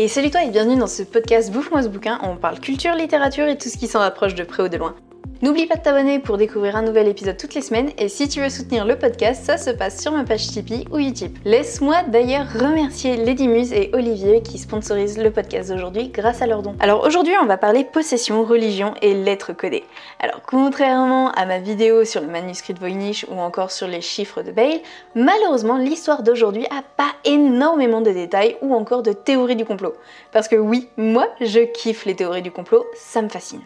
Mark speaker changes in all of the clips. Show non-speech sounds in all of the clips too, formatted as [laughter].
Speaker 1: Et salut toi et bienvenue dans ce podcast Bouffe-moi ce bouquin on parle culture, littérature et tout ce qui s'en rapproche de près ou de loin. N'oublie pas de t'abonner pour découvrir un nouvel épisode toutes les semaines et si tu veux soutenir le podcast, ça se passe sur ma page Tipeee ou Utip. Laisse-moi d'ailleurs remercier Lady Muse et Olivier qui sponsorisent le podcast d'aujourd'hui grâce à leurs dons. Alors aujourd'hui, on va parler possession, religion et lettres codées. Alors contrairement à ma vidéo sur le manuscrit de Voynich ou encore sur les chiffres de Bale, malheureusement l'histoire d'aujourd'hui a pas énormément de détails ou encore de théories du complot. Parce que oui, moi je kiffe les théories du complot, ça me fascine.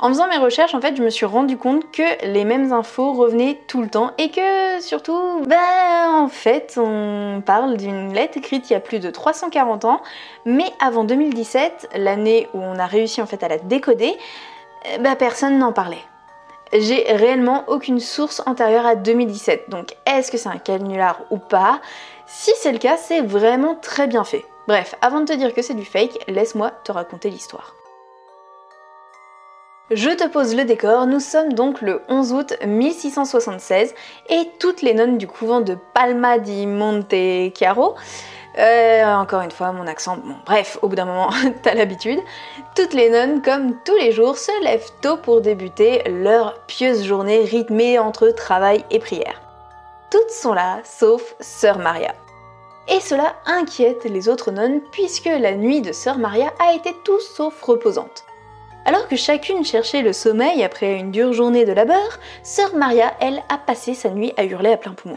Speaker 1: En faisant mes recherches, en fait, je me suis rendu compte que les mêmes infos revenaient tout le temps et que surtout, ben en fait, on parle d'une lettre écrite il y a plus de 340 ans, mais avant 2017, l'année où on a réussi en fait à la décoder, ben personne n'en parlait. J'ai réellement aucune source antérieure à 2017, donc est-ce que c'est un canular ou pas? Si c'est le cas, c'est vraiment très bien fait. Bref, avant de te dire que c'est du fake, laisse-moi te raconter l'histoire. Je te pose le décor, nous sommes donc le 11 août 1676 et toutes les nonnes du couvent de Palma di Monte Chiaro, euh, encore une fois mon accent, bon bref, au bout d'un moment [laughs] t'as l'habitude, toutes les nonnes comme tous les jours se lèvent tôt pour débuter leur pieuse journée rythmée entre travail et prière. Toutes sont là, sauf Sœur Maria. Et cela inquiète les autres nonnes puisque la nuit de Sœur Maria a été tout sauf reposante. Alors que chacune cherchait le sommeil après une dure journée de labeur, sœur Maria, elle, a passé sa nuit à hurler à plein poumon.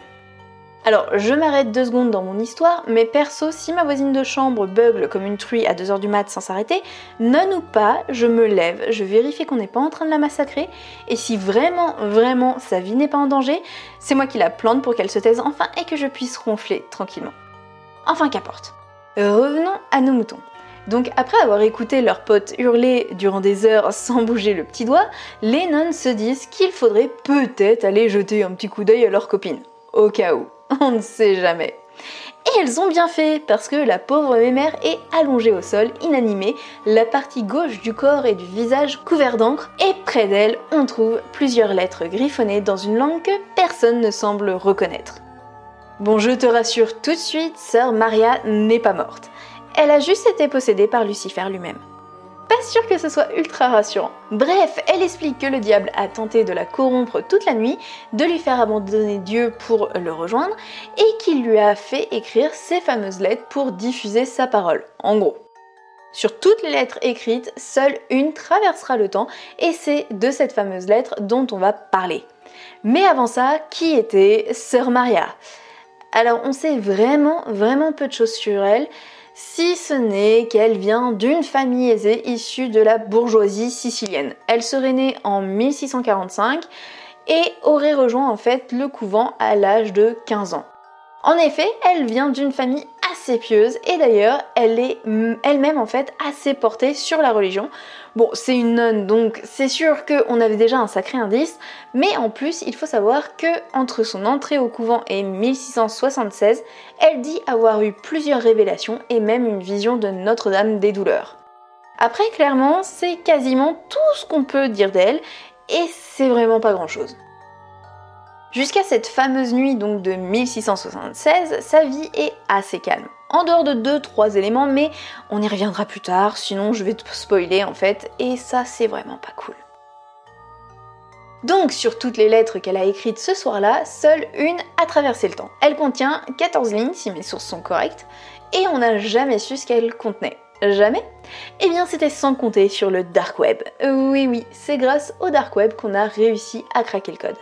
Speaker 1: Alors, je m'arrête deux secondes dans mon histoire, mais perso, si ma voisine de chambre bugle comme une truie à 2h du mat sans s'arrêter, non ou pas, je me lève, je vérifie qu'on n'est pas en train de la massacrer, et si vraiment, vraiment sa vie n'est pas en danger, c'est moi qui la plante pour qu'elle se taise enfin et que je puisse ronfler tranquillement. Enfin qu'importe. Revenons à nos moutons. Donc après avoir écouté leurs potes hurler durant des heures sans bouger le petit doigt, les nonnes se disent qu'il faudrait peut-être aller jeter un petit coup d'œil à leurs copines. Au cas où, [laughs] on ne sait jamais. Et elles ont bien fait, parce que la pauvre mémère est allongée au sol, inanimée, la partie gauche du corps et du visage couvert d'encre, et près d'elle, on trouve plusieurs lettres griffonnées dans une langue que personne ne semble reconnaître. Bon, je te rassure tout de suite, sœur Maria n'est pas morte elle a juste été possédée par Lucifer lui-même. Pas sûr que ce soit ultra rassurant. Bref, elle explique que le diable a tenté de la corrompre toute la nuit, de lui faire abandonner Dieu pour le rejoindre, et qu'il lui a fait écrire ces fameuses lettres pour diffuser sa parole. En gros. Sur toutes les lettres écrites, seule une traversera le temps, et c'est de cette fameuse lettre dont on va parler. Mais avant ça, qui était Sœur Maria? Alors on sait vraiment, vraiment peu de choses sur elle, si ce n'est qu'elle vient d'une famille aisée issue de la bourgeoisie sicilienne. Elle serait née en 1645 et aurait rejoint en fait le couvent à l'âge de 15 ans. En effet, elle vient d'une famille assez pieuse et d'ailleurs elle est elle-même en fait assez portée sur la religion. Bon, c'est une nonne donc c'est sûr qu'on avait déjà un sacré indice, mais en plus il faut savoir que entre son entrée au couvent et 1676, elle dit avoir eu plusieurs révélations et même une vision de Notre-Dame des douleurs. Après clairement, c'est quasiment tout ce qu'on peut dire d'elle et c'est vraiment pas grand-chose. Jusqu'à cette fameuse nuit donc de 1676, sa vie est assez calme. En dehors de 2-3 éléments, mais on y reviendra plus tard, sinon je vais te spoiler en fait, et ça c'est vraiment pas cool. Donc sur toutes les lettres qu'elle a écrites ce soir-là, seule une a traversé le temps. Elle contient 14 lignes si mes sources sont correctes, et on n'a jamais su ce qu'elle contenait. Jamais? Eh bien c'était sans compter sur le dark web. Oui oui, c'est grâce au dark web qu'on a réussi à craquer le code.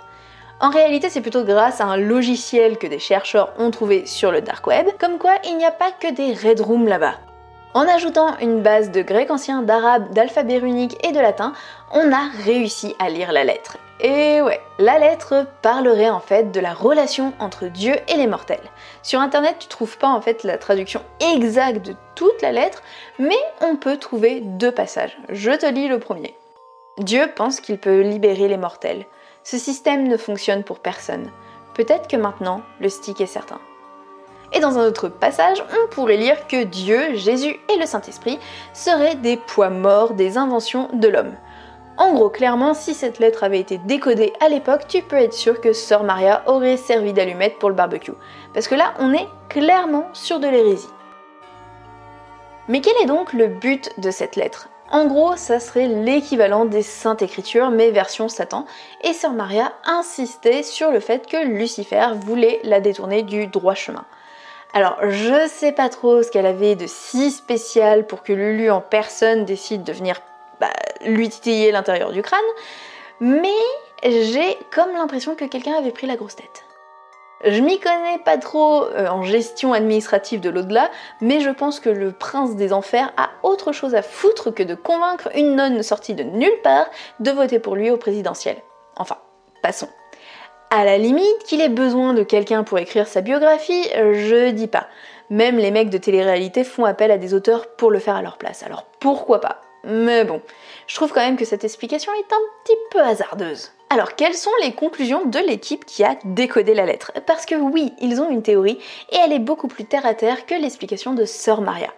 Speaker 1: En réalité, c'est plutôt grâce à un logiciel que des chercheurs ont trouvé sur le dark web, comme quoi il n'y a pas que des red rooms là-bas. En ajoutant une base de grec ancien, d'arabe, d'alphabet runique et de latin, on a réussi à lire la lettre. Et ouais, la lettre parlerait en fait de la relation entre Dieu et les mortels. Sur internet, tu trouves pas en fait la traduction exacte de toute la lettre, mais on peut trouver deux passages. Je te lis le premier. Dieu pense qu'il peut libérer les mortels. Ce système ne fonctionne pour personne. Peut-être que maintenant, le stick est certain. Et dans un autre passage, on pourrait lire que Dieu, Jésus et le Saint-Esprit seraient des poids morts des inventions de l'homme. En gros, clairement, si cette lettre avait été décodée à l'époque, tu peux être sûr que Sœur Maria aurait servi d'allumette pour le barbecue. Parce que là, on est clairement sur de l'hérésie. Mais quel est donc le but de cette lettre? En gros, ça serait l'équivalent des Saintes Écritures, mais version Satan, et Sœur Maria insistait sur le fait que Lucifer voulait la détourner du droit chemin. Alors, je sais pas trop ce qu'elle avait de si spécial pour que Lulu en personne décide de venir bah, lui titiller l'intérieur du crâne, mais j'ai comme l'impression que quelqu'un avait pris la grosse tête. Je m'y connais pas trop euh, en gestion administrative de l'au-delà, mais je pense que le prince des enfers a autre chose à foutre que de convaincre une nonne sortie de nulle part de voter pour lui au présidentiel. Enfin, passons. À la limite, qu'il ait besoin de quelqu'un pour écrire sa biographie, je dis pas. Même les mecs de télé-réalité font appel à des auteurs pour le faire à leur place, alors pourquoi pas? Mais bon, je trouve quand même que cette explication est un petit peu hasardeuse. Alors, quelles sont les conclusions de l'équipe qui a décodé la lettre? Parce que oui, ils ont une théorie et elle est beaucoup plus terre à terre que l'explication de Sœur Maria.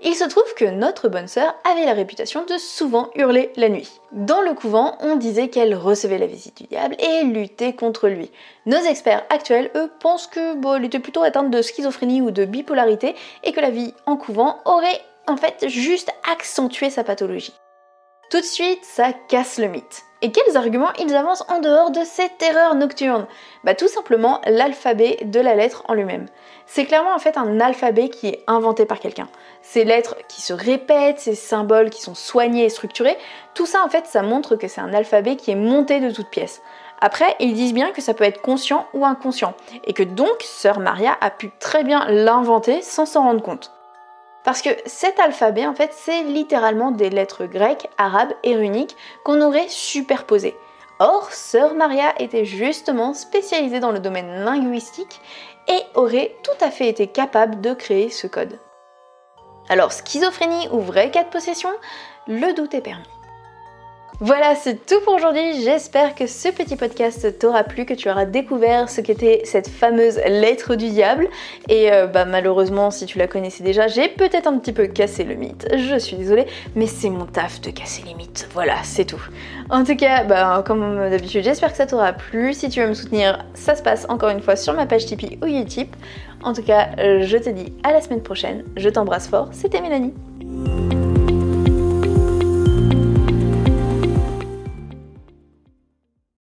Speaker 1: Il se trouve que notre bonne sœur avait la réputation de souvent hurler la nuit. Dans le couvent, on disait qu'elle recevait la visite du diable et luttait contre lui. Nos experts actuels, eux, pensent que bon, elle était plutôt atteinte de schizophrénie ou de bipolarité et que la vie en couvent aurait en fait juste accentué sa pathologie. Tout de suite, ça casse le mythe. Et quels arguments ils avancent en dehors de cette terreur nocturne Bah tout simplement l'alphabet de la lettre en lui-même. C'est clairement en fait un alphabet qui est inventé par quelqu'un. Ces lettres qui se répètent, ces symboles qui sont soignés et structurés, tout ça en fait ça montre que c'est un alphabet qui est monté de toutes pièces. Après, ils disent bien que ça peut être conscient ou inconscient, et que donc Sœur Maria a pu très bien l'inventer sans s'en rendre compte. Parce que cet alphabet, en fait, c'est littéralement des lettres grecques, arabes et runiques qu'on aurait superposées. Or, Sœur Maria était justement spécialisée dans le domaine linguistique et aurait tout à fait été capable de créer ce code. Alors, schizophrénie ou vrai cas de possession, le doute est permis. Voilà, c'est tout pour aujourd'hui. J'espère que ce petit podcast t'aura plu, que tu auras découvert ce qu'était cette fameuse lettre du diable. Et euh, bah, malheureusement, si tu la connaissais déjà, j'ai peut-être un petit peu cassé le mythe. Je suis désolée, mais c'est mon taf de casser les mythes. Voilà, c'est tout. En tout cas, bah, comme d'habitude, j'espère que ça t'aura plu. Si tu veux me soutenir, ça se passe encore une fois sur ma page Tipeee ou Utip. En tout cas, je te dis à la semaine prochaine. Je t'embrasse fort. C'était Mélanie.